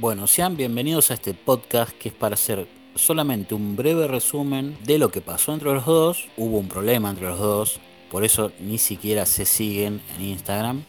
Bueno, sean bienvenidos a este podcast que es para hacer solamente un breve resumen de lo que pasó entre los dos. Hubo un problema entre los dos, por eso ni siquiera se siguen en Instagram.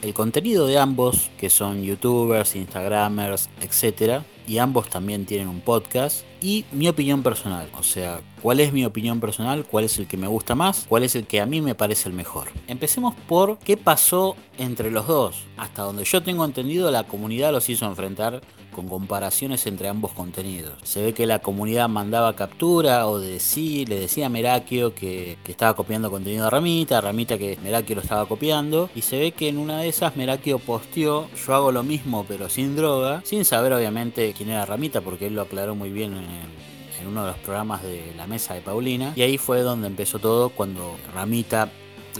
El contenido de ambos, que son youtubers, instagramers, etc. Y ambos también tienen un podcast. Y mi opinión personal, o sea, cuál es mi opinión personal, cuál es el que me gusta más, cuál es el que a mí me parece el mejor. Empecemos por qué pasó entre los dos. Hasta donde yo tengo entendido, la comunidad los hizo enfrentar con comparaciones entre ambos contenidos. Se ve que la comunidad mandaba captura o de le decía a Merakio que, estaba copiando contenido de Ramita, Ramita que Merakio lo estaba copiando, y se ve que en una de esas Merakio posteó, yo hago lo mismo pero sin droga, sin saber obviamente quién era Ramita, porque él lo aclaró muy bien en uno de los programas de la mesa de Paulina. Y ahí fue donde empezó todo cuando Ramita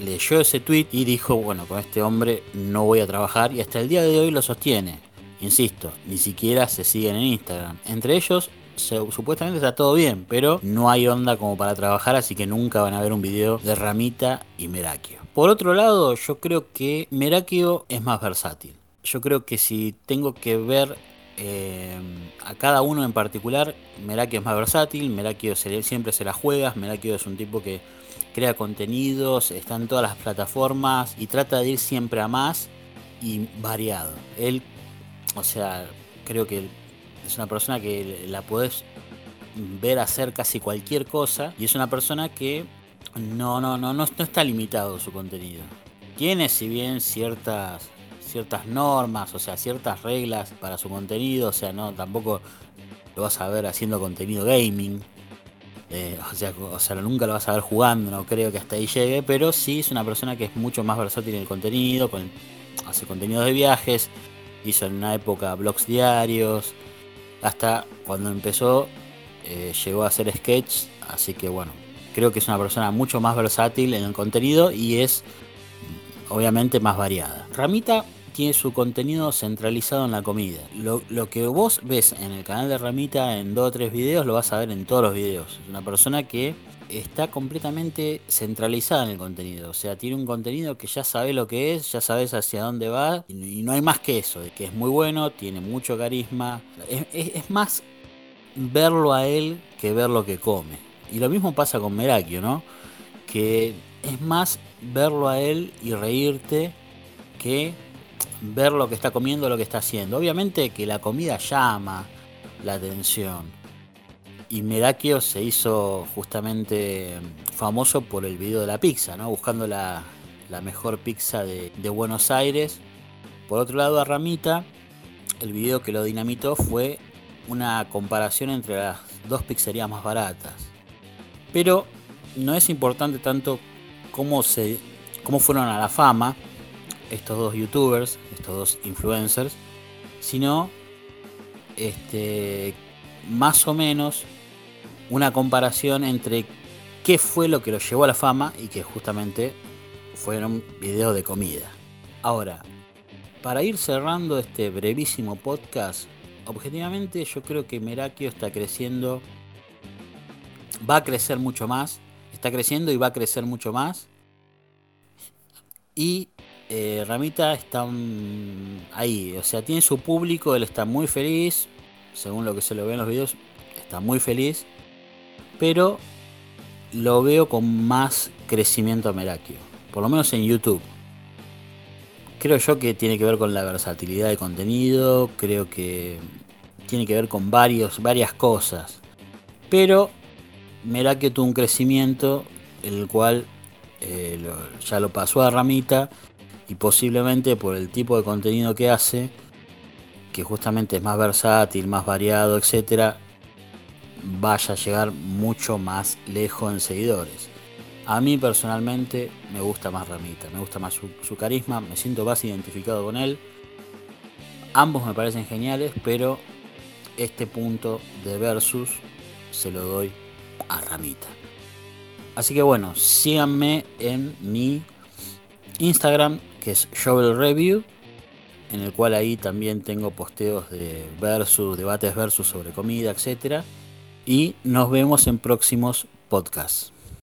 leyó ese tweet y dijo, bueno, con este hombre no voy a trabajar y hasta el día de hoy lo sostiene. Insisto, ni siquiera se siguen en Instagram. Entre ellos, supuestamente está todo bien, pero no hay onda como para trabajar, así que nunca van a ver un video de Ramita y Merakio. Por otro lado, yo creo que Merakio es más versátil. Yo creo que si tengo que ver eh, a cada uno en particular, Merakio es más versátil, Merakio siempre se la juega, Merakio es un tipo que crea contenidos, está en todas las plataformas y trata de ir siempre a más y variado. Él o sea, creo que es una persona que la puedes ver hacer casi cualquier cosa y es una persona que no, no, no, no, está limitado su contenido. Tiene si bien ciertas ciertas normas, o sea, ciertas reglas para su contenido, o sea, no tampoco lo vas a ver haciendo contenido gaming. Eh, o, sea, o sea, nunca lo vas a ver jugando, no creo que hasta ahí llegue, pero sí es una persona que es mucho más versátil en el contenido, hace contenidos de viajes, hizo en una época blogs diarios, hasta cuando empezó eh, llegó a hacer sketches, así que bueno, creo que es una persona mucho más versátil en el contenido y es obviamente más variada. Ramita tiene su contenido centralizado en la comida. Lo, que vos ves en el canal de Ramita en dos o tres videos lo vas a ver en todos los videos. Es una persona que está completamente centralizada en el contenido. O sea, tiene un contenido que ya sabe lo que es, ya sabes hacia dónde va y no hay más que eso. Que es muy bueno, tiene mucho carisma. Es, más verlo a él que ver lo que come. Y lo mismo pasa con Merakio, ¿no? Que es más verlo a él y reírte que ver lo que está comiendo, lo que está haciendo. Obviamente que la comida llama la atención y Merakio se hizo justamente famoso por el video de la pizza, ¿no? buscando la, mejor pizza de, Buenos Aires. Por otro lado, a Ramita, el video que lo dinamitó fue una comparación entre las dos pizzerías más baratas. Pero no es importante tanto cómo, se, cómo fueron a la fama estos dos youtubers, estos dos influencers, sino este, más o menos una comparación entre qué fue lo que lo llevó a la fama y que justamente fueron videos de comida. Ahora, para ir cerrando este brevísimo podcast, objetivamente yo creo que Merakio está creciendo, va a crecer mucho más, está creciendo y va a crecer mucho más. Y eh, Ramita está ahí, o sea, tiene su público, él está muy feliz, según lo que se lo ve en los videos, está muy feliz pero lo veo con más crecimiento a Merakio, por lo menos en YouTube. Creo yo que tiene que ver con la versatilidad de contenido, creo que tiene que ver con varios, varias cosas. Pero Merakio tuvo un crecimiento, el cual eh, ya lo pasó a Ramita y posiblemente por el tipo de contenido que hace, que justamente es más versátil, más variado, etcétera, vaya a llegar mucho más lejos en seguidores. A mí personalmente me gusta más Ramita, me gusta más su, carisma, me siento más identificado con él. Ambos me parecen geniales, pero este punto de versus se lo doy a Ramita. Así que bueno, síganme en mi Instagram, que es Shovel Review, en el cual ahí también tengo posteos de versus, debates versus sobre comida, etcétera y nos vemos en próximos podcasts.